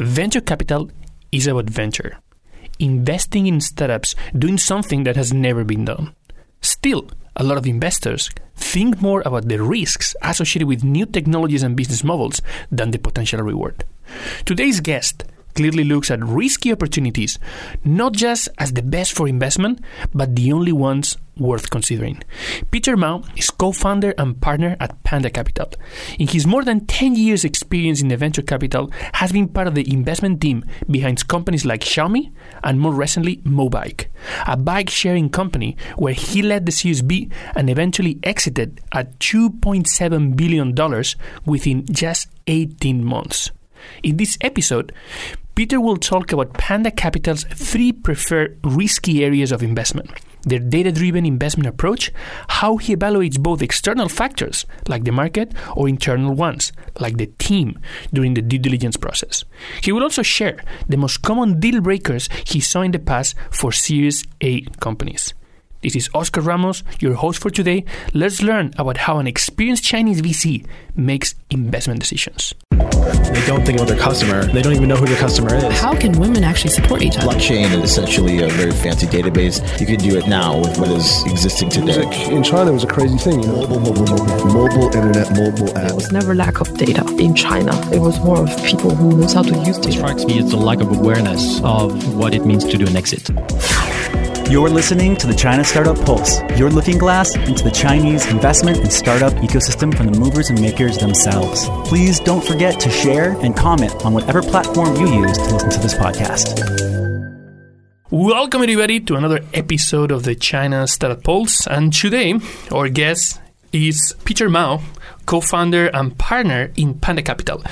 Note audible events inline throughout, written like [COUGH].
Venture capital is about venture, investing in startups doing something that has never been done. Still, a lot of investors think more about the risks associated with new technologies and business models than the potential reward. Today's guest clearly looks at risky opportunities not just as the best for investment, but the only ones worth considering. Peter Mao is co-founder and partner at Panda Capital. In his more than 10 years experience in the venture capital, has been part of the investment team behind companies like Xiaomi and more recently Mobike, a bike sharing company where he led the Series B and eventually exited at 2.7 billion dollars within just 18 months. In this episode, Peter will talk about Panda Capital's three preferred risky areas of investment their data driven investment approach, how he evaluates both external factors, like the market, or internal ones, like the team, during the due diligence process. He will also share the most common deal breakers he saw in the past for Series A companies. This is Oscar Ramos, your host for today. Let's learn about how an experienced Chinese VC makes investment decisions. They don't think about their customer. They don't even know who their customer is. How can women actually support each other? Blockchain is essentially a very fancy database. You can do it now with what is existing today. Like in China, it was a crazy thing. You know? Mobile, mobile, mobile, mobile internet, mobile app. There was never lack of data in China. It was more of people who knows how to use data. strikes me as the lack of awareness of what it means to do an exit. You're listening to the China Startup Pulse, your looking glass into the Chinese investment and startup ecosystem from the movers and makers themselves. Please don't forget to share and comment on whatever platform you use to listen to this podcast. Welcome, everybody, to another episode of the China Startup Pulse. And today, our guest is Peter Mao, co founder and partner in Panda Capital.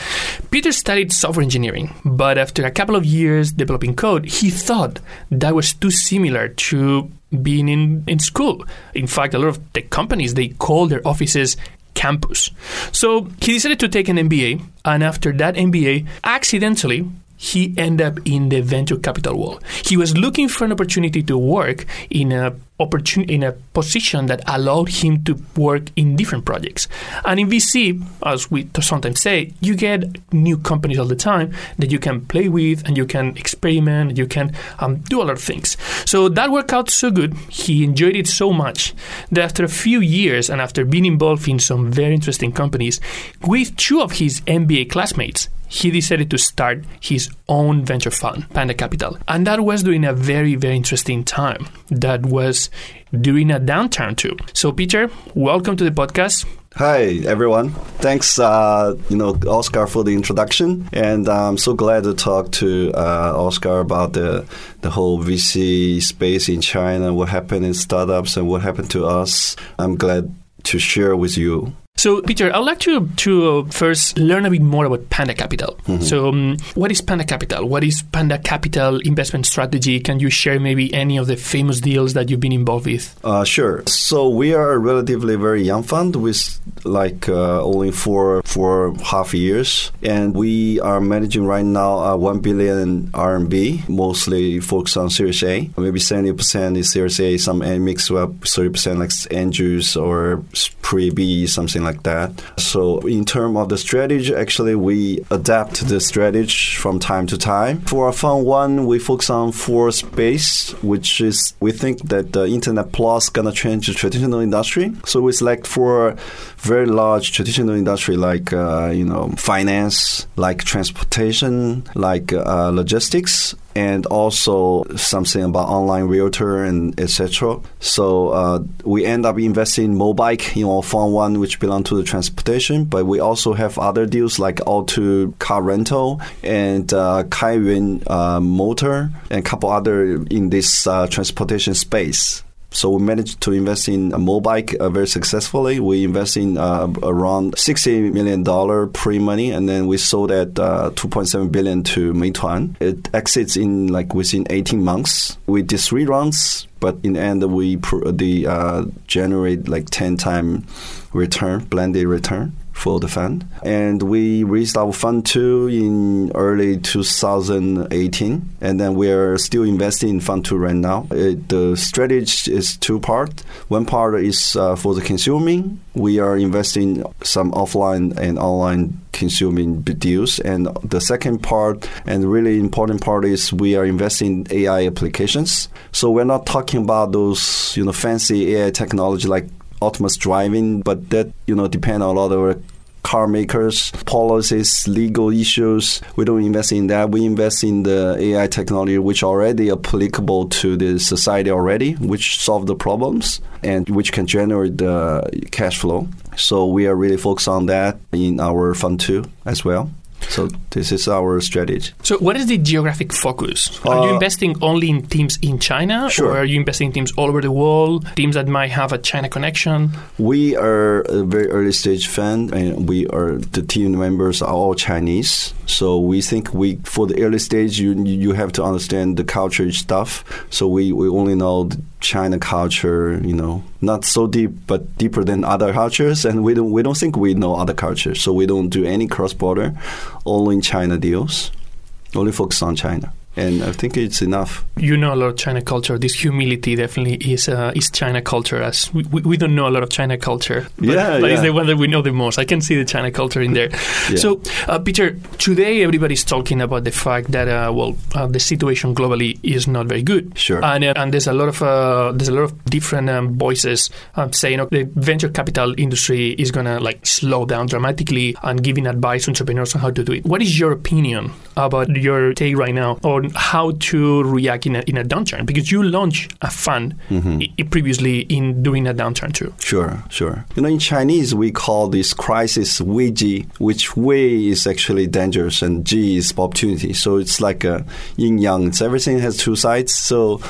Peter studied software engineering, but after a couple of years developing code, he thought that was too similar to being in, in school. In fact, a lot of tech companies they call their offices campus. So he decided to take an MBA, and after that MBA, accidentally he ended up in the venture capital world. He was looking for an opportunity to work in a opportunity in a position that allowed him to work in different projects. And in VC, as we sometimes say, you get new companies all the time that you can play with and you can experiment, you can um, do a lot of things. So that worked out so good. He enjoyed it so much that after a few years and after being involved in some very interesting companies, with two of his MBA classmates, he decided to start his own venture fund, Panda Capital. And that was during a very, very interesting time. That was during a downturn too. So, Peter, welcome to the podcast. Hi, everyone. Thanks, uh, you know, Oscar for the introduction, and I'm so glad to talk to uh, Oscar about the the whole VC space in China, what happened in startups, and what happened to us. I'm glad to share with you. So, Peter, I'd like to to first learn a bit more about Panda Capital. Mm-hmm. So, um, what is Panda Capital? What is Panda Capital investment strategy? Can you share maybe any of the famous deals that you've been involved with? Uh, sure. So we are a relatively very young fund with like uh, only four four half years, and we are managing right now uh, one billion RMB, mostly focused on Series A. Maybe seventy percent is Series A, some and mix up thirty percent like Andrews or pre B, something like that. So in terms of the strategy, actually we adapt the strategy from time to time. For our fund one, we focus on four space, which is we think that the internet plus gonna change the traditional industry. So we select four very large traditional industry like uh, you know finance, like transportation, like uh, logistics, and also something about online realtor and etc. So uh, we end up investing in Mobike, you know, fund one which belong to the transportation, but we also have other deals like auto car rental and uh, Kaiyuan uh, motor and a couple other in this uh, transportation space. So we managed to invest in a Mobike uh, very successfully. We invest in uh, around sixty million dollar pre-money, and then we sold at uh, two point seven billion to Meituan. It exits in like within eighteen months. We did three rounds, but in the end we pr- the uh, generate like ten time return, blended return for the fund. And we raised our fund two in early 2018. And then we're still investing in fund two right now. It, the strategy is two part. One part is uh, for the consuming. We are investing some offline and online consuming deals. And the second part, and really important part, is we are investing in AI applications. So we're not talking about those, you know, fancy AI technology like autonomous driving, but that you know depend on a lot of car makers, policies, legal issues. We don't invest in that. We invest in the AI technology which already applicable to the society already, which solve the problems and which can generate the cash flow. So we are really focused on that in our fund too as well. So this is our strategy. So what is the geographic focus? Are you Uh, investing only in teams in China, Sure. or are you investing in teams all over the world? Teams that might have a China connection? We are a very early stage fund, and we are the team members are all Chinese. So we think we for the early stage, you you have to understand the culture stuff. So we, we only know the China culture, you know, not so deep, but deeper than other cultures, and we don't we don't think we know other cultures. So we don't do any cross border, only in China deals, only focus on China, and I think it's enough. You know a lot of China culture. This humility definitely is uh, is China culture. As we, we don't know a lot of China culture, but, Yeah, but it's the one that we know the most. I can see the China culture in there. [LAUGHS] Yeah. So, uh, Peter, today everybody's talking about the fact that uh, well, uh, the situation globally is not very good. Sure. and uh, and there's a lot of uh, there's a lot of different um, voices um, saying okay, the venture capital industry is gonna like slow down dramatically and giving advice to entrepreneurs on how to do it. What is your opinion about your take right now on how to react in a, in a downturn? Because you launched a fund mm-hmm. i- i- previously in during a downturn too. Sure, sure. You know, in Chinese, we call this crisis Wei Ji, which Wei is actually dangerous and Ji is opportunity. So it's like a yin yang. It's everything has two sides. So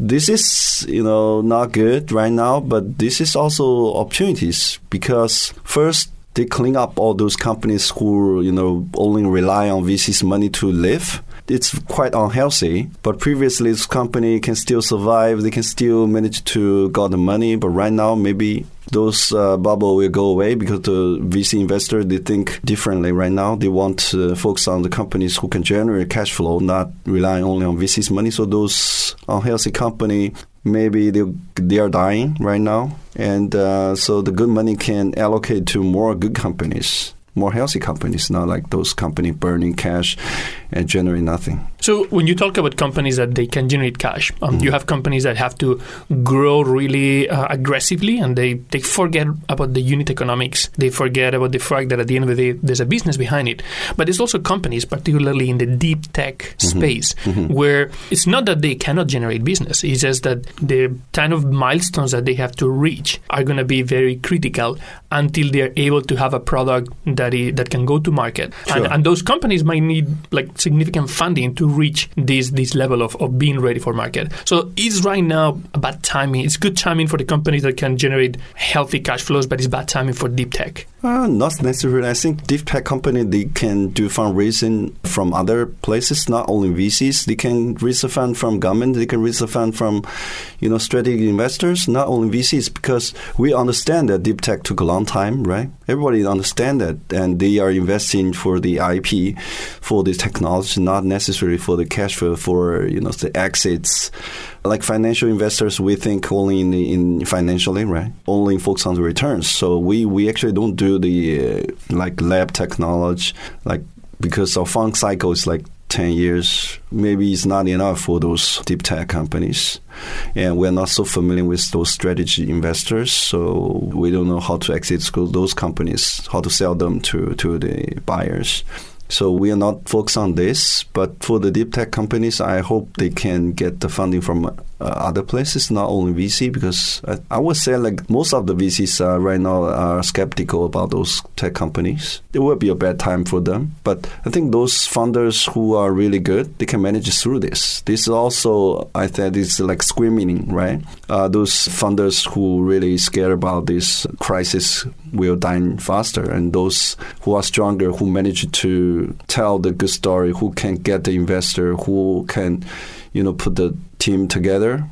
this is, you know, not good right now, but this is also opportunities because first, they clean up all those companies who, you know, only rely on VC's money to live it's quite unhealthy. But previously, this company can still survive. They can still manage to got the money. But right now, maybe those uh, bubble will go away because the VC investor they think differently right now. They want to focus on the companies who can generate cash flow, not relying only on VC's money. So those unhealthy company maybe they they are dying right now, and uh, so the good money can allocate to more good companies. More healthy companies, not like those company burning cash and generate nothing. So when you talk about companies that they can generate cash, um, you have companies that have to grow really uh, aggressively, and they, they forget about the unit economics. They forget about the fact that at the end of the day, there's a business behind it. But there's also companies, particularly in the deep tech space, where it's not that they cannot generate business. It's just that the kind of milestones that they have to reach are going to be very critical until they're able to have a product that i- that can go to market. And, and those companies might need like significant funding to reach this this level of, of being ready for market. So it's right now a bad timing. It's good timing for the companies that can generate healthy cash flows, but it's bad timing for deep tech. Uh, not necessarily. I think deep tech company they can do fundraising from other places, not only VCs. They can raise a fund from government. They can raise a fund from, you know, strategic investors, not only VCs. Because we understand that deep tech took a long time, right? Everybody understand that, and they are investing for the IP, for the technology, not necessarily for the cash flow, for you know the exits. Like financial investors, we think only in, in financially, right? Only focus on the returns. So we, we actually don't do the uh, like lab technology, like because our fund cycle is like 10 years. Maybe it's not enough for those deep tech companies. And we're not so familiar with those strategy investors. So we don't know how to exit those companies, how to sell them to, to the buyers. So we are not focused on this, but for the deep tech companies, I hope they can get the funding from uh, other places, not only VC, because I, I would say like most of the VCs uh, right now are skeptical about those tech companies. It will be a bad time for them, but I think those funders who are really good, they can manage through this. This is also, I think, it's like screaming, right? Uh, those funders who really scared about this crisis will die faster, and those who are stronger, who manage to tell the good story, who can get the investor, who can, you know, put the team together,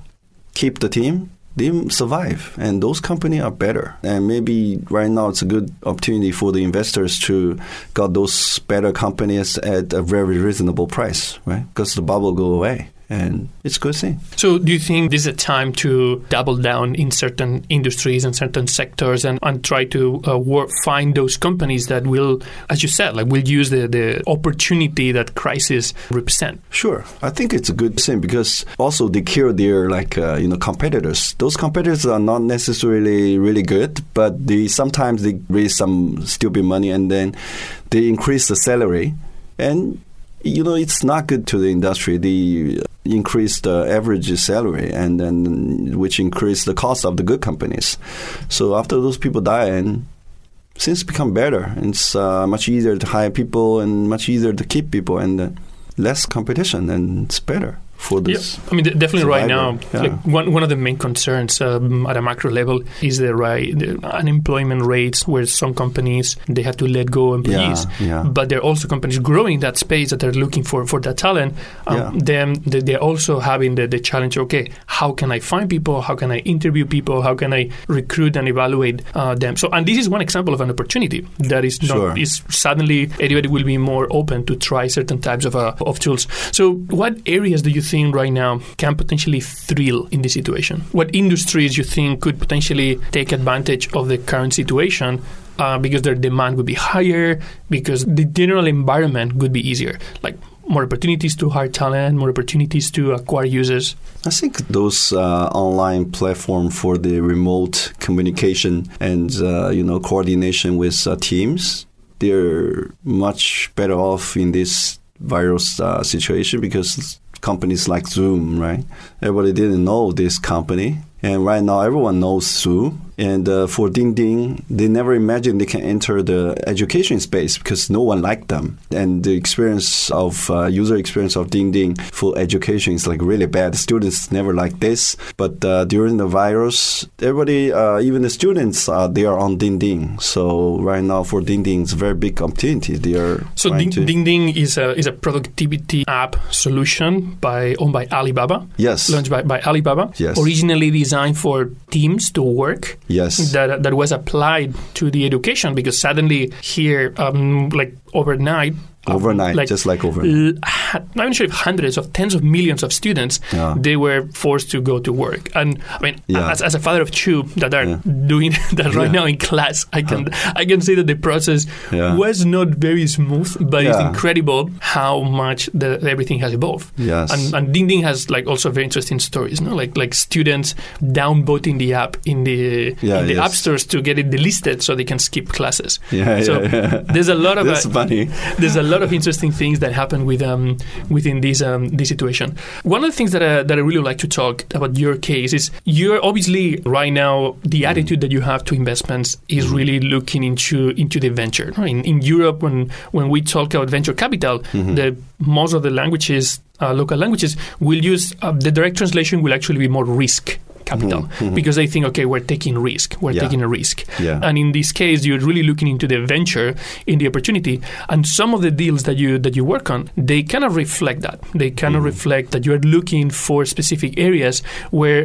keep the team, they survive, and those companies are better. And maybe right now it's a good opportunity for the investors to got those better companies at a very reasonable price, right? Because the bubble go away and it's good thing. So, do you think this is a time to double down in certain industries and certain sectors and, and try to uh, work, find those companies that will, as you said, like will use the, the opportunity that crisis represent? Sure, I think it's a good thing because also they kill their like uh, you know competitors. Those competitors are not necessarily really good, but they sometimes they raise some stupid money and then they increase the salary and you know, it's not good to the industry. They increase the average salary and then which increase the cost of the good companies. So after those people die and things become better. It's uh, much easier to hire people and much easier to keep people and uh, less competition and it's better for this. Yeah. I mean, definitely survivor. right now, Yeah. like one, one of the main concerns um, at a macro level is the right the unemployment rates, where some companies they have to let go employees, Yeah, but there are also companies growing that space that are looking for, for that talent. Um. Then they- they're also having the, the challenge. Okay, how can I find people? How can I interview people? How can I recruit and evaluate uh, them? So, and this is one example of an opportunity that is not Sure. is suddenly everybody will be more open to try certain types of uh, of tools. So, what areas do you think right now can potentially thrill in this situation? What industries you think could potentially take advantage of the current situation? Uh, because their demand would be higher, because the general environment would be easier, like more opportunities to hire talent, more opportunities to acquire users. I think those uh, online platform for the remote communication and uh, you know coordination with uh, teams, they're much better off in this virus uh, situation because companies like Zoom, right? Everybody didn't know this company, and right now everyone knows Zoom. And uh, for Ding Ding, they never imagined they can enter the education space because no one liked them. And the experience of uh, user experience of Ding Ding for education is like really bad. Students never like this. But uh, during the virus, everybody, uh, even the students, uh, they are on Ding Ding. So right now for Ding Ding, it's a very big opportunity. They are So Ding, to- Ding Ding is a is a productivity app solution by owned by Alibaba. Yes. launched by, by Alibaba. Yes. Originally designed for teams to work. Yes. That that was applied to the education because suddenly here, um, like overnight. Um, Overnight, just like overnight. I'm not sure if hundreds of tens of millions of students Yeah. they were forced to go to work. And I mean, Yeah. as, as a father of two that are Yeah. doing [LAUGHS] that right now in class, I can I can say that the process was not very smooth, but it's incredible how much the, everything has evolved. Yes. And, and Ding Ding has like also very interesting stories, no? Like like students downvoting the app in the in the yes. app stores to get it delisted so they can skip classes. Yeah, so there's a lot of That's uh, funny. there's a lot of interesting things that happen with um, within this um, this situation. One of the things that uh, that I really like to talk about your case is you're obviously right now the Mm. attitude that you have to investments is really looking into into the venture. In, in Europe, when when we talk about venture capital, Mm-hmm. the most of the languages, uh, local languages, will use uh, the direct translation will actually be more risk capital because they think okay we're taking risk we're Mm-hmm. Yeah. taking a risk Yeah. and in this case you're really looking into the venture in the opportunity and some of the deals that you that you work on they kind of reflect that they kind of Mm-hmm. reflect that you're looking for specific areas where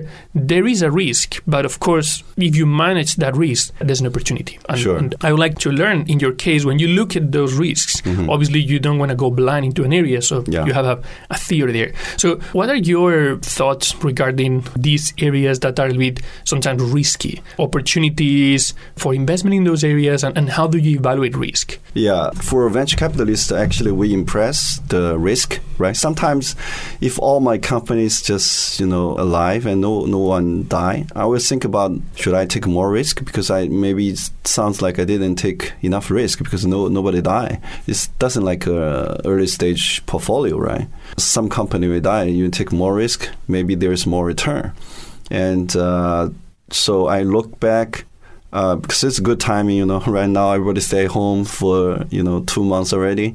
there is a risk but of course if you manage that risk there's an opportunity and, Sure. and I would like to learn in your case when you look at those risks obviously you don't want to go blind into an area so Mm-hmm. Yeah. you have a, a theory there so what are your thoughts regarding these areas that are a bit sometimes risky opportunities for investment in those areas and, and how do you evaluate risk Yeah, for venture capitalists, actually, we impress the risk, right? Sometimes, if all my companies just you know alive and no no one die, I always think about should I take more risk because I maybe it sounds like I didn't take enough risk because no nobody die. It doesn't like a early stage portfolio, right? Some company will die, you take more risk, maybe there is more return, and uh, so I look back uh, because it's a good timing, you know. [LAUGHS] Right now, everybody stay home for you know two months already.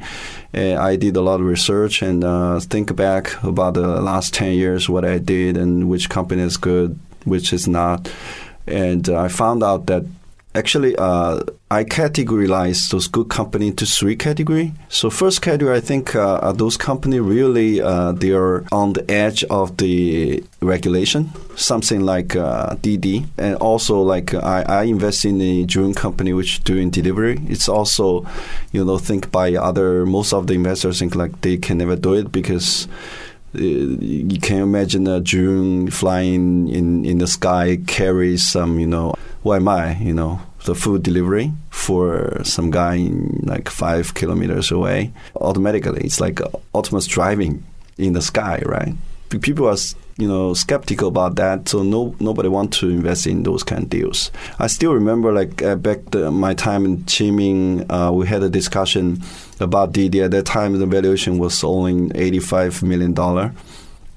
Uh, I did a lot of research and uh, think back about the last ten years, what I did and which company is good, which is not. And uh, I found out that Actually, uh, I categorize those good company into three category. So first category, I think uh, those company really uh, they are on the edge of the regulation, something like uh, DD, and also like I, I invest in a drone company which doing delivery. It's also, you know, think by other most of the investors think like they can never do it because uh, Uh, you can imagine a drone flying in, in the sky carries some, you know, why am I, you know, the food delivery for some guy in like five kilometers away automatically. It's like autonomous driving in the sky, right? People are, you know, skeptical about that, so no nobody want to invest in those kind of deals. I still remember, like uh, back the, my time in Qiming, uh, we had a discussion about DD. At that time, the valuation was only eighty-five million dollar,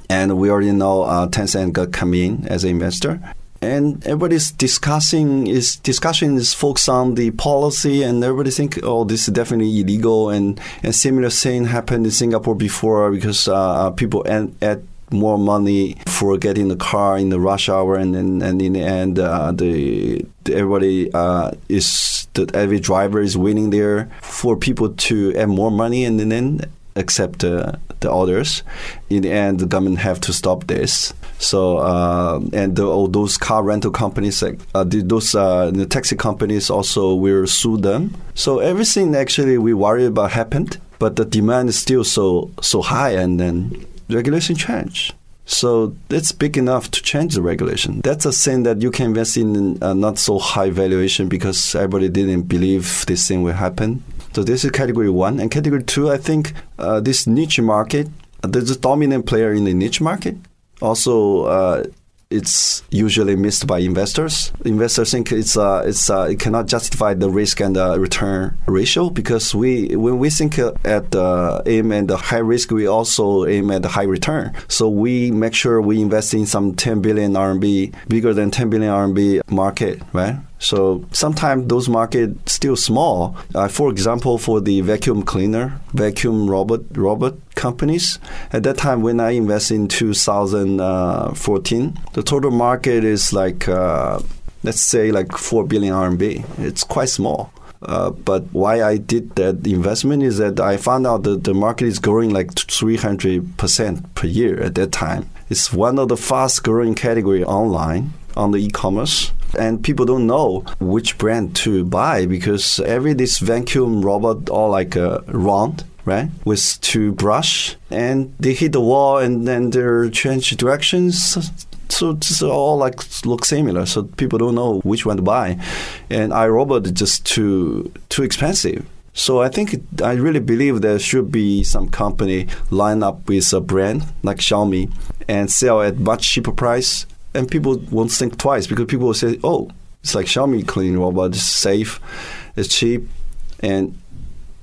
and we already know uh, Tencent got come in as an investor and everybody's discussing is discussion is focused on the policy and everybody think oh this is definitely illegal and and similar thing happened in Singapore before because uh, people add more money for getting the car in the rush hour and and, and in the end uh, the, the, everybody uh, is that every driver is winning there for people to add more money and then accept uh, the orders. In the end, the government have to stop this. So uh, and the, all those car rental companies, like uh, the, those uh, the taxi companies, also will sue them. So everything actually we worry about happened, but the demand is still so so high, and then regulation change. So it's big enough to change the regulation. That's a thing that you can invest in uh, not so high valuation because everybody didn't believe this thing will happen. So this is category one. And category two, I think uh, this niche market, uh, there's a dominant player in the niche market. Also, uh, it's usually missed by investors. Investors think it's uh, it's uh, it cannot justify the risk and the return ratio because we when we think at the aim at the high risk, we also aim at the high return. So we make sure we invest in some 10 billion RMB, bigger than 10 billion RMB market, right? So sometimes those markets still small. Uh, for example, for the vacuum cleaner, vacuum robot robot companies, at that time when I invested in 2014, the total market is like uh, let's say like four billion RMB. It's quite small. Uh, but why I did that investment is that I found out that the market is growing like 300% per year at that time. It's one of the fast growing category online on the e-commerce and people don't know which brand to buy because every this vacuum robot all like a round right with two brush and they hit the wall and then they change directions. So it's all like look similar. So people don't know which one to buy. And iRobot is just too too expensive. So I think I really believe there should be some company line up with a brand like Xiaomi and sell at much cheaper price and people won't think twice because people will say, "Oh, it's like Xiaomi cleaning robot. It's safe, it's cheap, and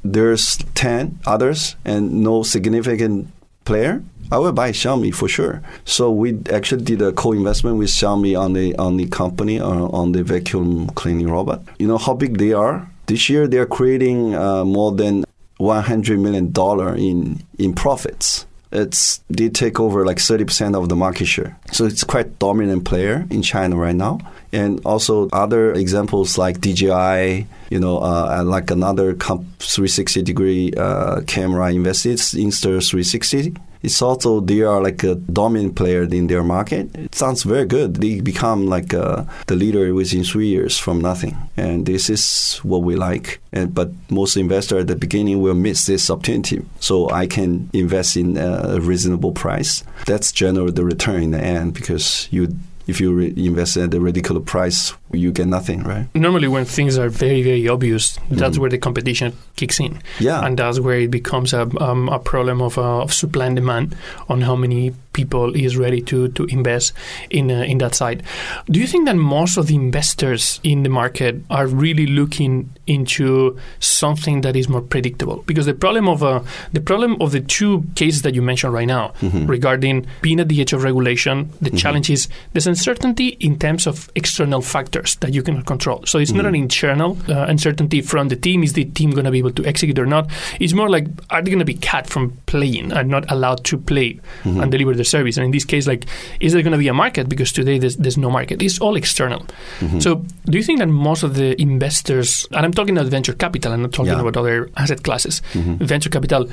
there's ten others and no significant player." I will buy Xiaomi for sure. So we actually did a co-investment with Xiaomi on the on the company uh, on the vacuum cleaning robot. You know how big they are. This year they are creating uh, more than 100 million dollar in in profits it's did take over like 30% of the market share. So it's quite dominant player in China right now. And also other examples like DJI, you know, uh, like another comp 360 degree uh, camera invested Insta360 it's also they are like a dominant player in their market. It sounds very good. They become like uh, the leader within three years from nothing, and this is what we like. And but most investors at the beginning will miss this opportunity. So I can invest in a reasonable price. That's generally the return in the end because you if you re- invest at a ridiculous price, you get nothing, right? Normally, when things are very, very obvious, that's mm-hmm. where the competition kicks in. Yeah. And that's where it becomes a, um, a problem of, uh, of supply and demand on how many people is ready to, to invest in, uh, in that side. Do you think that most of the investors in the market are really looking into something that is more predictable? Because the problem of, uh, the, problem of the two cases that you mentioned right now mm-hmm. regarding being at the edge of regulation, the mm-hmm. challenge is there's uncertainty in terms of external factors that you cannot control. So it's not an internal uh, uncertainty from the team. Is the team going to be able to execute or not? It's more like are they going to be cut from playing and not allowed to play and deliver the service? And in this case, like is there going to be a market? Because today there's, there's no market. It's all external. So do you think that most of the investors, and I'm talking about venture capital, I'm not talking Yeah. about other asset classes, venture capital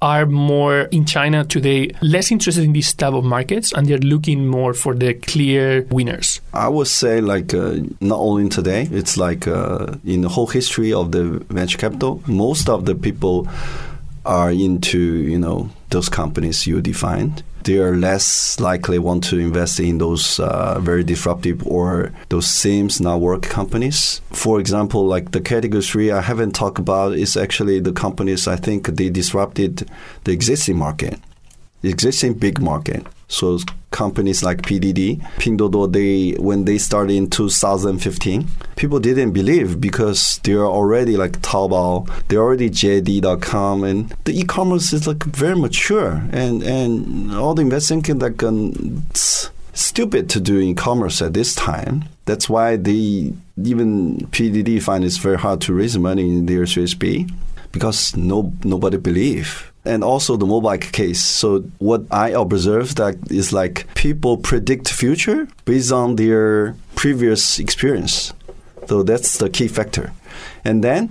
are more in China today less interested in this type of markets and they're looking more for the clear winners. I would say like uh, not only today, it's like uh, in the whole history of the venture capital, most of the people are into you know those companies you defined. They are less likely want to invest in those uh, very disruptive or those seems not work companies. For example, like the category three I haven't talked about is actually the companies I think they disrupted the existing market the existing big market. So companies like PDD, Pinduoduo, they when they started in 2015, people didn't believe because they're already like Taobao, they're already JD.com, and the e-commerce is like very mature, and and all the investors think like um, stupid to do e-commerce at this time. That's why they even PDD find it's very hard to raise money in their Series B because no nobody believe. And also the mobile case. So what i observed that is like people predict future based on their previous experience. So that's the key factor. And then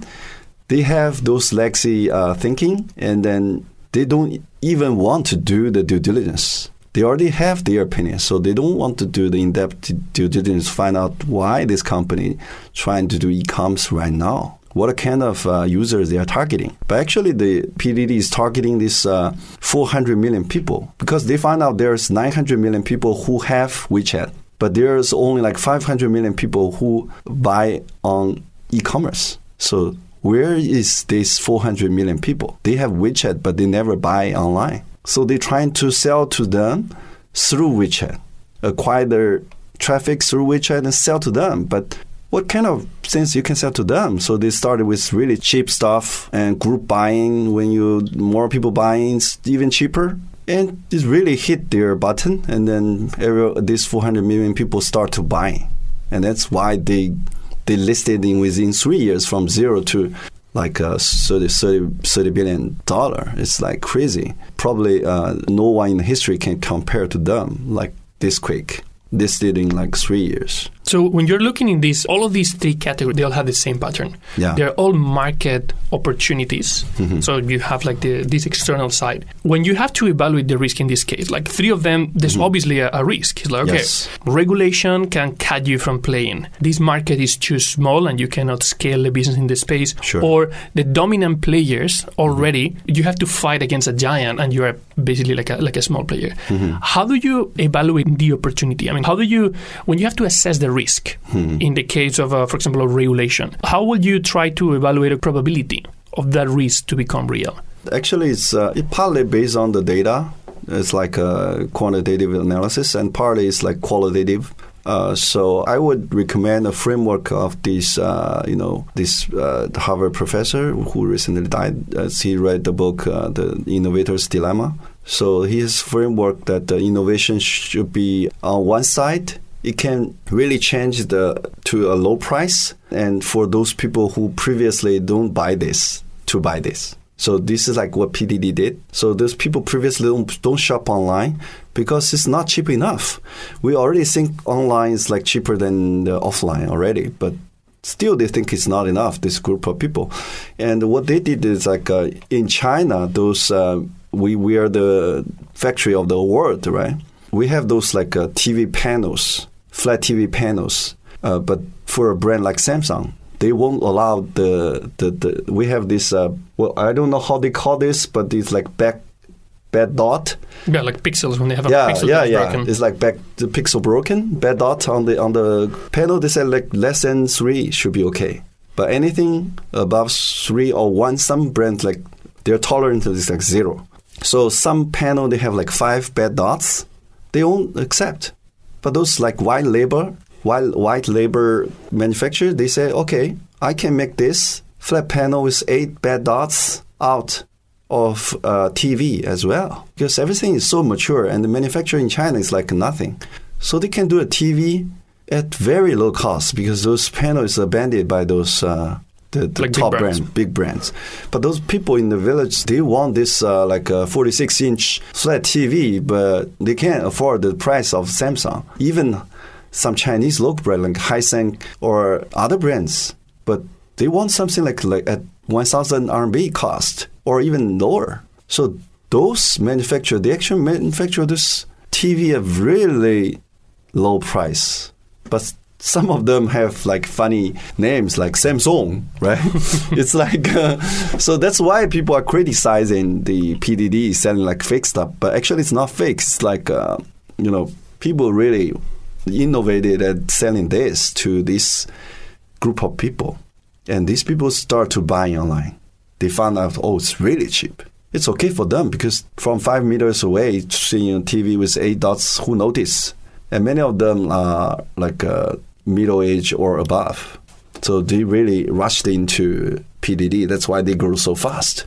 they have those legacy uh, thinking and then they don't even want to do the due diligence. They already have their opinion, so they don't want to do the in-depth due diligence find out why this company trying to do e-commerce right now. What kind of uh, users they are targeting? But actually, the PDD is targeting this uh, 400 million people because they find out there's 900 million people who have WeChat, but there's only like 500 million people who buy on e-commerce. So where is these 400 million people? They have WeChat, but they never buy online. So they're trying to sell to them through WeChat, acquire their traffic through WeChat and sell to them. But what kind of things you can sell to them? So they started with really cheap stuff and group buying. When you more people buying, even cheaper. And it really hit their button, and then every, these 400 million people start to buy, and that's why they they listed in within three years from zero to like uh, 30, 30, 30 billion dollar. It's like crazy. Probably uh, no one in history can compare to them like this quick. This did in like three years. So when you're looking in these, all of these three categories, they all have the same pattern. Yeah. They're all market opportunities. Mm-hmm. So you have like the this external side. When you have to evaluate the risk in this case, like three of them, there's mm-hmm. obviously a, a risk. It's like, okay, Yes. regulation can cut you from playing. This market is too small and you cannot scale the business in the space. Sure. Or the dominant players already, mm-hmm. you have to fight against a giant and you are basically like a like a small player. How do you evaluate the opportunity? I mean, how do you when you have to assess the risk in the case of, uh, for example, of regulation? How will you try to evaluate a probability of that risk to become real? Actually, it's uh, it partly based on the data. It's like a quantitative analysis, and partly it's like qualitative. Uh, so I would recommend a framework of this, uh, you know, this uh, Harvard professor who recently died. Uh, he read the book, uh, The Innovator's Dilemma. So his framework that the innovation should be on one side, it can really change the to a low price, and for those people who previously don't buy this, to buy this. So this is like what PDD did. So those people previously don't, shop online because it's not cheap enough. We already think online is like cheaper than the offline already, but still they think it's not enough. This group of people, and what they did is like uh, in China, those uh, we we are the factory of the world, right? We have those like uh, TV panels, flat TV panels, uh, but for a brand like Samsung, they won't allow the the, the we have this uh, well I don't know how they call this, but it's like back bad dot. Yeah, like pixels when they have a Yeah, pixel yeah, yeah. broken. It's like back the pixel broken, bad dot on the on the panel. They said like less than three should be okay, but anything above three or one, some brands like their tolerance is like zero. So some panel they have like five bad dots, they won't accept. But those like white labor, white white labor manufacturer, they say okay, I can make this flat panel with eight bad dots out of uh, TV as well because everything is so mature and the manufacturing in China is like nothing. So they can do a TV at very low cost because those panels are banded by those uh, the, the Like big top brands. brand, big brands. But those people in the village, they want this uh, like a 46 inch flat TV, but they can't afford the price of Samsung. Even some Chinese local brand like Hisense or other brands, but they want something like like at 1,000 RMB cost or even lower. So those manufacturer, they actually manufacture this TV at really low price, but some of them have like funny names like Samsung, right? [LAUGHS] it's like uh, so that's why people are criticizing the PDD selling like fake stuff, but actually it's not fake. It's like uh, you know people really innovated at selling this to this group of people, and these people start to buy online. They found out oh it's really cheap. It's okay for them because from five meters away, seeing a TV with eight dots, who notice? And many of them are like uh, middle age or above. So they really rushed into PDD. That's why they grew so fast.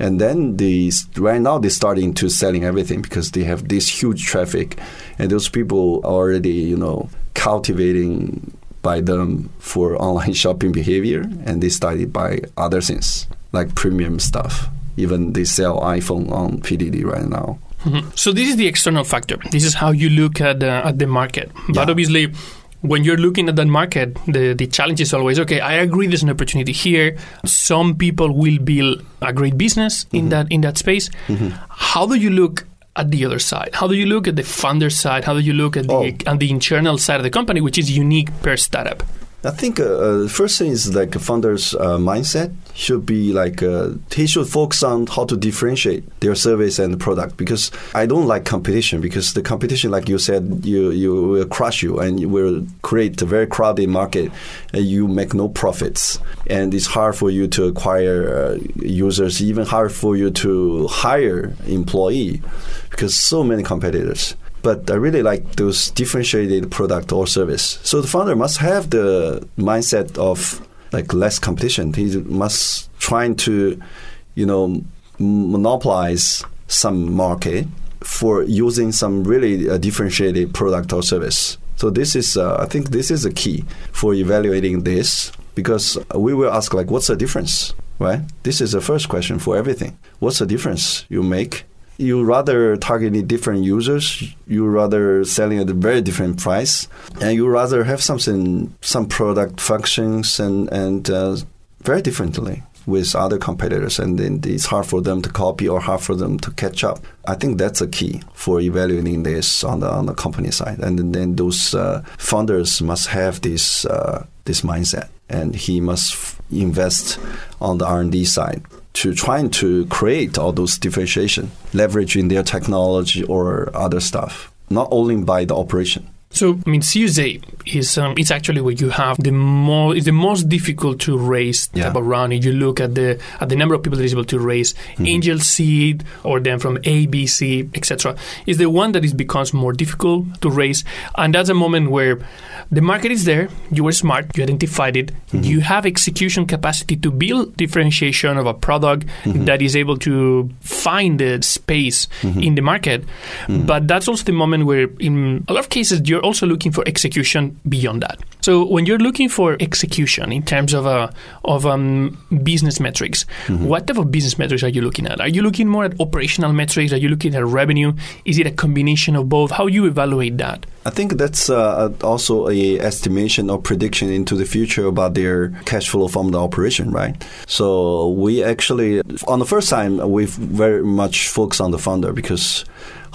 And then they right now they're starting to selling everything because they have this huge traffic, and those people are already you know cultivating by them for [LAUGHS] online shopping behavior, and they started by other things like premium stuff. Even they sell iPhone on PDD right now. Mhm. So this is the external factor. This is how you look at the, at the market. But Yeah. obviously, when you're looking at that market, the, the challenge is always okay. I agree, there's an opportunity here. Some people will build a great business in mm-hmm. that in that space. Mm-hmm. How do you look? At the other side, how do you look at the funder side? How do you look at the Oh. at the internal side of the company, which is unique per startup? I think uh, uh, first thing is like founder's uh, mindset should be like uh, he should focus on how to differentiate their service and product because I don't like competition because the competition, like you said, you you will crush you and you will create a very crowded market and you make no profits. And it's hard for you to acquire uh, users, even hard for you to hire employee because so many competitors but I really like those differentiated product or service. So the founder must have the mindset of like less competition. He must trying to, you know, monopolize some market for using some really uh, differentiated product or service. So this is, uh, I think, this is a key for evaluating this because we will ask like, what's the difference, right? This is the first question for everything. What's the difference you make? You rather targeting different users, you rather selling at a very different price, and you rather have something, some product functions and and uh, very differently with other competitors, and then it's hard for them to copy or hard for them to catch up. I think that's a key for evaluating this on the on the company side, and then, those uh, founders must have this uh, this mindset, and he must invest on the R and D side to trying to create all those differentiation, leveraging their technology or other stuff, not only by the operation. So, I mean, Series A is um, it's actually where you have the more is the most difficult to raise Yeah. type of round. If you look at the at the number of people that is able to raise mm-hmm. angel seed or then from A, B, C, etc., is the one that is becomes more difficult to raise, and that's a moment where the market is there. You were smart. You identified it. Mm-hmm. You have execution capacity to build differentiation of a product mm-hmm. that is able to find the space in the market. But that's also the moment where, in a lot of cases, you're also looking for execution beyond that. So when you're looking for execution in terms of uh, of um, business metrics, what type of business metrics are you looking at? Are you looking more at operational metrics? Are you looking at revenue? Is it a combination of both? How do you evaluate that? I think that's uh, also a estimation or prediction into the future about their cash flow from the operation, right? So we actually, on the first time, we've very much focused on the founder because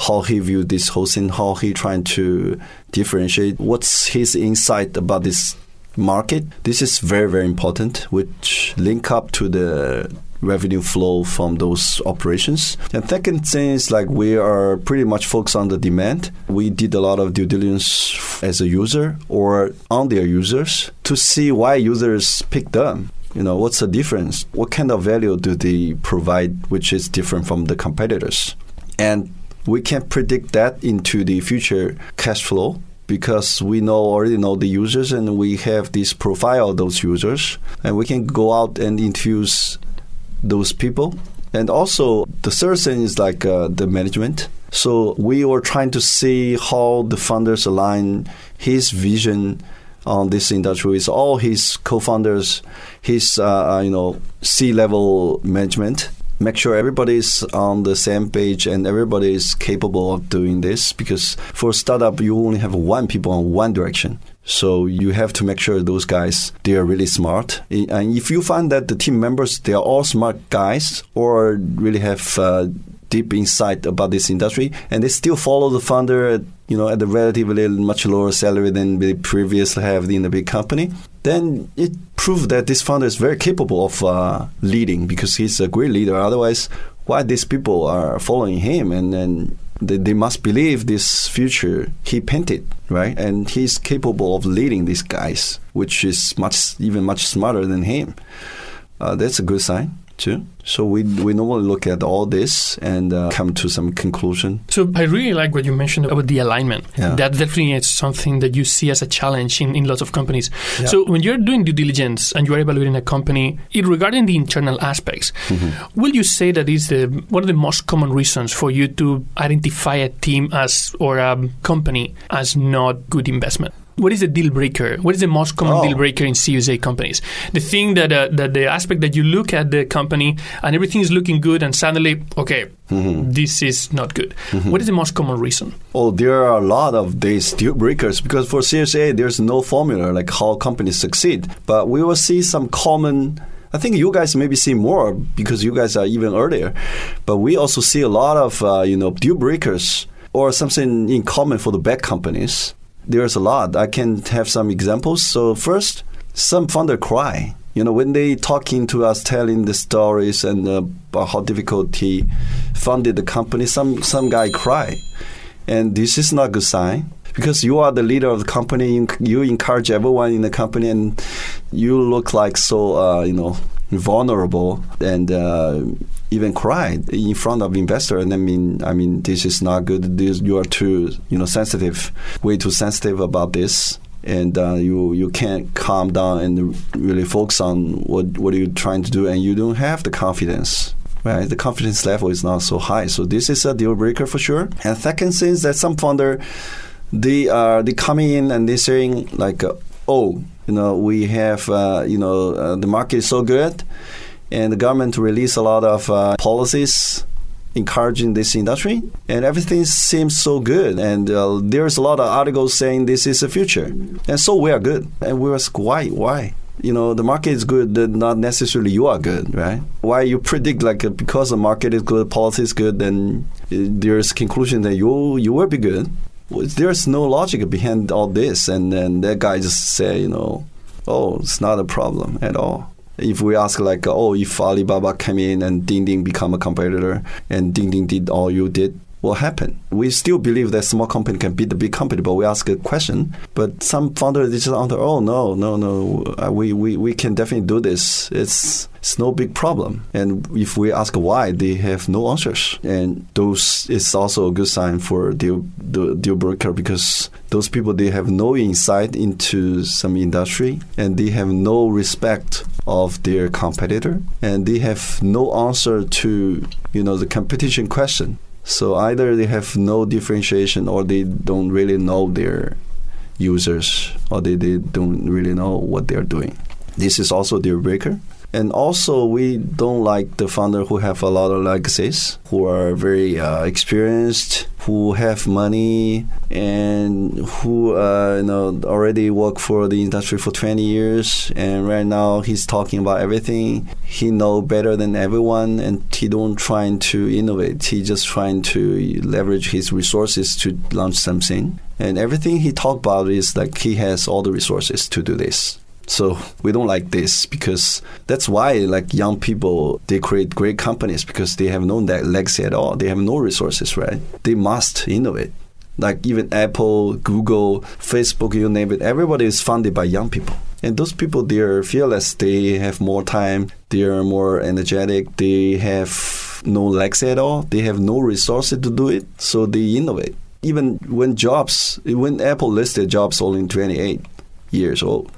how he viewed this whole thing, how he trying to differentiate, what's his insight about this market. This is very very important, which link up to the revenue flow from those operations. And second thing is like we are pretty much focused on the demand. We did a lot of due diligence as a user or on their users to see why users pick them. You know, what's the difference? What kind of value do they provide which is different from the competitors? And we can predict that into the future cash flow because we know already know the users and we have this profile of those users. And we can go out and infuse those people. And also the third thing is like uh, the management. So we were trying to see how the founders align his vision on this industry with all his co-founders, his uh, uh you know C-level management. Make sure everybody's on the same page and everybody is capable of doing this because for a startup you only have one people on one direction. So you have to make sure those guys they are really smart. And if you find that the team members they are all smart guys or really have uh, deep insight about this industry, and they still follow the founder, you know, at a relatively much lower salary than they previously have in the big company, then it proved that this founder is very capable of uh, leading because he's a great leader. Otherwise, why these people are following him and then they, they must believe this future he painted, right? And he's capable of leading these guys, which is much even much smarter than him. Uh, that's a good sign too. So we we normally look at all this and uh, come to some conclusion. So I really like what you mentioned about the alignment. Yeah. That definitely is something that you see as a challenge in, in lots of companies. Yeah. So when you're doing due diligence and you're evaluating a company, it, regarding the internal aspects, Mm-hmm. will you say that is the one of the most common reasons for you to identify a team as or a company as not good investment? What is the deal breaker? What is the most common Oh. deal breaker in Series A companies? The thing that uh, that the aspect that you look at the company and everything is looking good, and suddenly, okay, Mm-hmm. this is not good. What is the most common reason? Oh, there are a lot of these deal breakers because for CSA there's no formula like how companies succeed. But we will see some common. I think you guys maybe see more because you guys are even earlier. But we also see a lot of uh, you know deal breakers or something in common for the bad companies. There's a lot. I can have some examples. So first, some founder cry. You know, when they talking to us, telling the stories and uh, how difficult he funded the company, some some guy cry, and this is not a good sign because you are the leader of the company. You, you encourage everyone in the company, and you look like so uh, you know vulnerable and uh, even cry in front of investor. And I mean, I mean, this is not good. This, you are too you know sensitive, way too sensitive about this and uh, you you can't calm down and really focus on what what you're trying to do, and you don't have the confidence. Right, the confidence level is not so high, so this is a deal breaker for sure. And second thing is that some founder, they are they coming in and they saying like, oh, you know, we have uh, you know uh, the market is so good, and the government release a lot of uh, policies encouraging this industry, and everything seems so good. And uh, there's a lot of articles saying this is the future, and so we are good. And we ask why, why? You know, the market is good, not necessarily you are good, right? Why you predict like uh, because the market is good, policy is good, then uh, there's conclusion that you you will be good. There's no logic behind all this, and then that guy just say, you know, oh, it's not a problem at all if we ask like, oh, if Alibaba came in and Ding Ding become a competitor and Ding Ding did all you did, what happened? We still believe that small company can beat the big company, but we ask a question. But some founders just answer, oh no, no, no, uh, we, we, we can definitely do this. It's it's no big problem. And if we ask why, they have no answers. And those is also a good sign for deal the deal broker because those people they have no insight into some industry and they have no respect of their competitor and they have no answer to you know the competition question. So either they have no differentiation or they don't really know their users or they, they don't really know what they're doing. This is also deal breaker. And also, we don't like the founder who have a lot of legacies, who are very uh, experienced, who have money, and who uh, you know already work for the industry for 20 years. And right now, he's talking about everything. He know better than everyone, and he don't trying to innovate. He just trying to leverage his resources to launch something. And everything he talk about is like he has all the resources to do this. So we don't like this because that's why like young people they create great companies because they have no le- legacy at all. They have no resources, right? They must innovate. Like even Apple, Google, Facebook, you name it, everybody is funded by young people. And those people they are fearless, they have more time, they are more energetic, they have no legacy at all, they have no resources to do it, so they innovate. Even when Jobs when Apple listed Jobs only 28 years old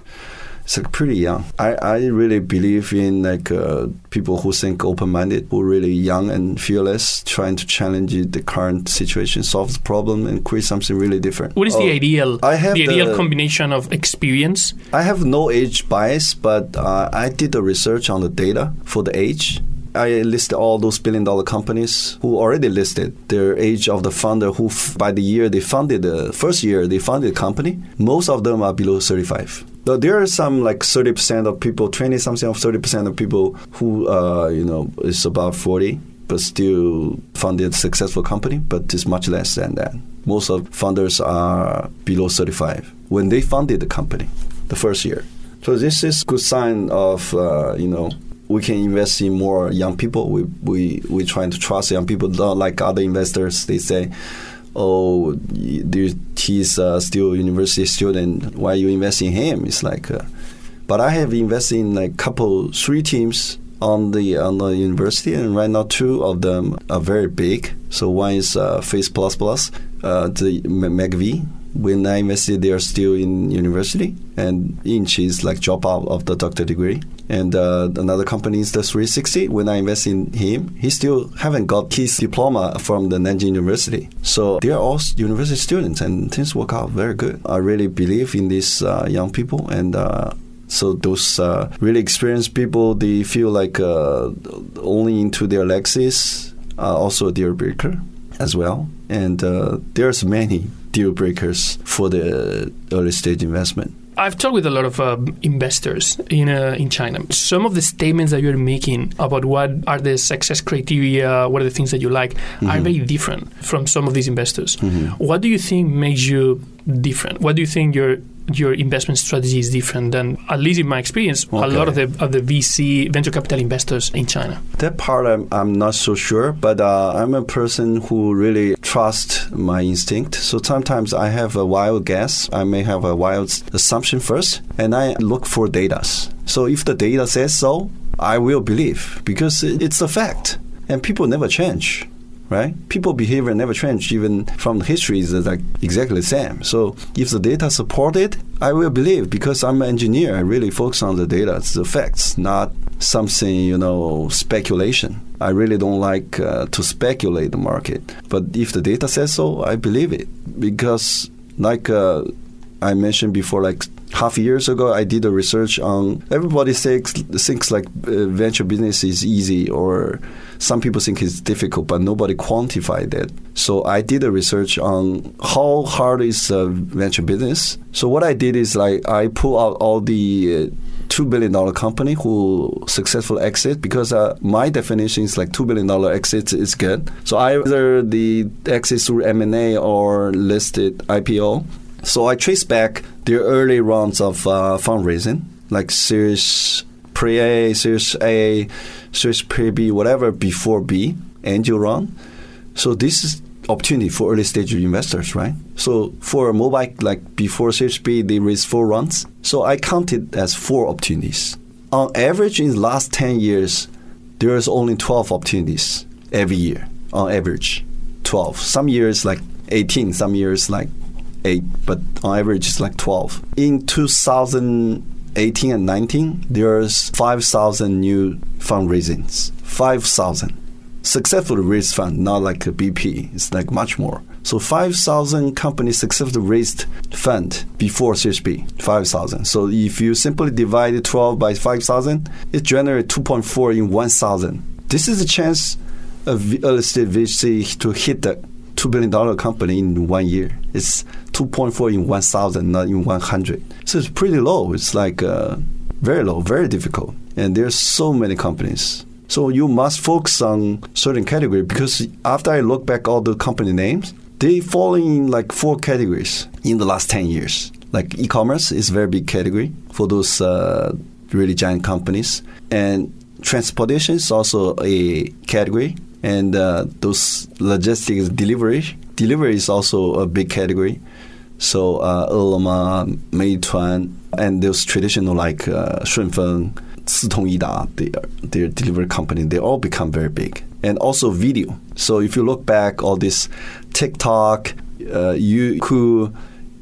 It's like pretty young. I, I really believe in like uh, people who think open-minded, who are really young and fearless, trying to challenge the current situation, solve the problem, and create something really different. What is the Oh, ideal I have the ideal the- combination of experience? I have no age bias, but uh, I did the research on the data for the age. I listed all those billion dollar companies who already listed their age of the founder who f- by the year they founded the first year they founded the company. Most of them are below 35. Though there are some like 30% of people, 20 something of 30% of people who, uh, you know, is about 40 but still founded successful company, but it's much less than that. Most of founders are below 35 when they founded the company the first year. So this is good sign of uh, you know we can invest in more young people. We we we trying to trust young people. Not like other investors, they say, "Oh, he's uh, still university student. Why you invest in him?" It's like, uh, but I have invested in like couple three teams on the on the university, and right now two of them are very big. So one is uh, Face Plus Plus, uh, the M- Megvii. When I invested, they are still in university, and Yin Qi is like drop out of the doctor degree. And uh, another company is the 360. When I invest in him, he still haven't got his diploma from the Nanjing University. So they are all university students, and things work out very good. I really believe in these uh, young people, and uh, so those uh, really experienced people, they feel like uh, only into their Lexus, are also a deal breaker as well. And uh, there's many deal breakers for the early stage investment. I've talked with a lot of um, investors in uh, in China. Some of the statements that you're making about what are the success criteria, what are the things that you like, are very different from some of these investors. What do you think makes you different? What do you think your your investment strategy is different than, at least in my experience, a lot of the of the VC venture capital investors in China? That part I'm, I'm not so sure, but uh, I'm a person who really trusts my instinct. So sometimes I have a wild guess. I may have a wild assumption first, and I look for data. So if the data says so, I will believe because it's a fact, and people never change. Right? People behavior never change. Even from history is like exactly the same. So if the data support it, I will believe because I'm an engineer. I really focus on the data, it's the facts, not something you know speculation. I really don't like uh, to speculate the market. But if the data says so, I believe it because like uh, I mentioned before, like half years ago, I did a research on everybody thinks thinks like uh, venture business is easy, or some people think it's difficult, but nobody quantified that. So I did a research on how hard is uh, venture business. So what I did is like I pull out all the uh, two billion dollar company who successful exit because uh, my definition is like two billion dollar exit is good. So either the exit through M and A or listed IPO. So I trace back the early rounds of uh, fundraising, like Series Pre-A, Series A, Series Pre-B, whatever before B, angel round. So this is opportunity for early stage investors, right? So for a mobile, like before Series B, they raised four rounds. So I counted as four opportunities. On average, in the last 10 years, there is only 12 opportunities every year, on average. 12. Some years like 18, some years like 8, but on average it's like 12. In 2018 and 19, there's 5,000 new fundraisings. 5,000 successfully raised fund, not like a BP. It's like much more. So 5,000 companies successfully raised fund before B, 5,000. So if you simply divide 12 by 5,000, it generates 2.4 in 1,000. This is a chance of early stage VC to hit the $2 billion company in one year. It's 2.4 in 1,000, not in 100. So it's pretty low. It's like uh, very low, very difficult. And there's so many companies. So you must focus on certain category because after I look back all the company names, they fall in like four categories in the last 10 years. Like e-commerce is very big category for those uh, really giant companies. And transportation is also a category. And uh, those logistics delivery, delivery is also a big category. So uh, Meituan, and those traditional like uh, Shunfeng, Sitongyida, their, their delivery company, they all become very big. And also video. So if you look back, all this TikTok, uh, Youku,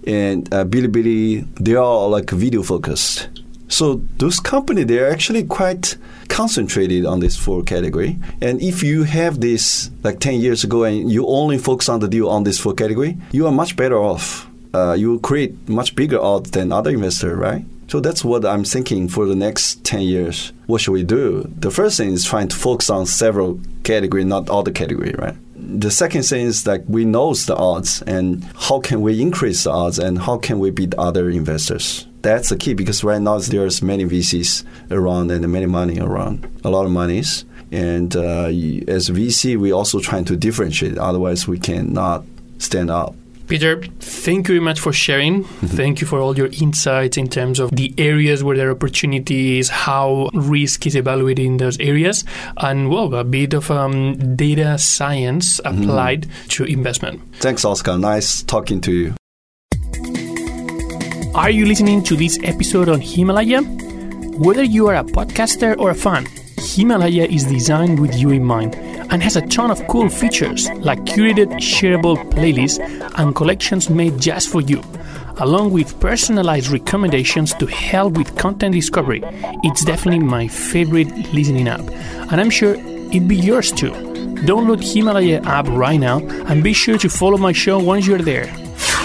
and uh, Bilibili, they are all like video focused. So those company they're actually quite concentrated on this four category. And if you have this like 10 years ago and you only focus on the deal on this four category, you are much better off. Uh, you will create much bigger odds than other investor, right? So that's what I'm thinking for the next 10 years. What should we do? The first thing is trying to focus on several category, not all the category, right? The second thing is like we know the odds and how can we increase the odds and how can we beat other investors. That's the key because right now there's many VCs around and many money around, a lot of monies. And uh, as VC, we also trying to differentiate. Otherwise, we cannot stand out. Peter, thank you very much for sharing. Mm-hmm. Thank you for all your insights in terms of the areas where there are opportunities, how risk is evaluated in those areas, and well, a bit of um, data science mm-hmm. applied mm-hmm. to investment. Thanks, Oscar. Nice talking to you. Are you listening to this episode on Himalaya? Whether you are a podcaster or a fan, Himalaya is designed with you in mind and has a ton of cool features like curated shareable playlists and collections made just for you, along with personalized recommendations to help with content discovery. It's definitely my favorite listening app, and I'm sure it'd be yours too. Download Himalaya app right now and be sure to follow my show once you're there.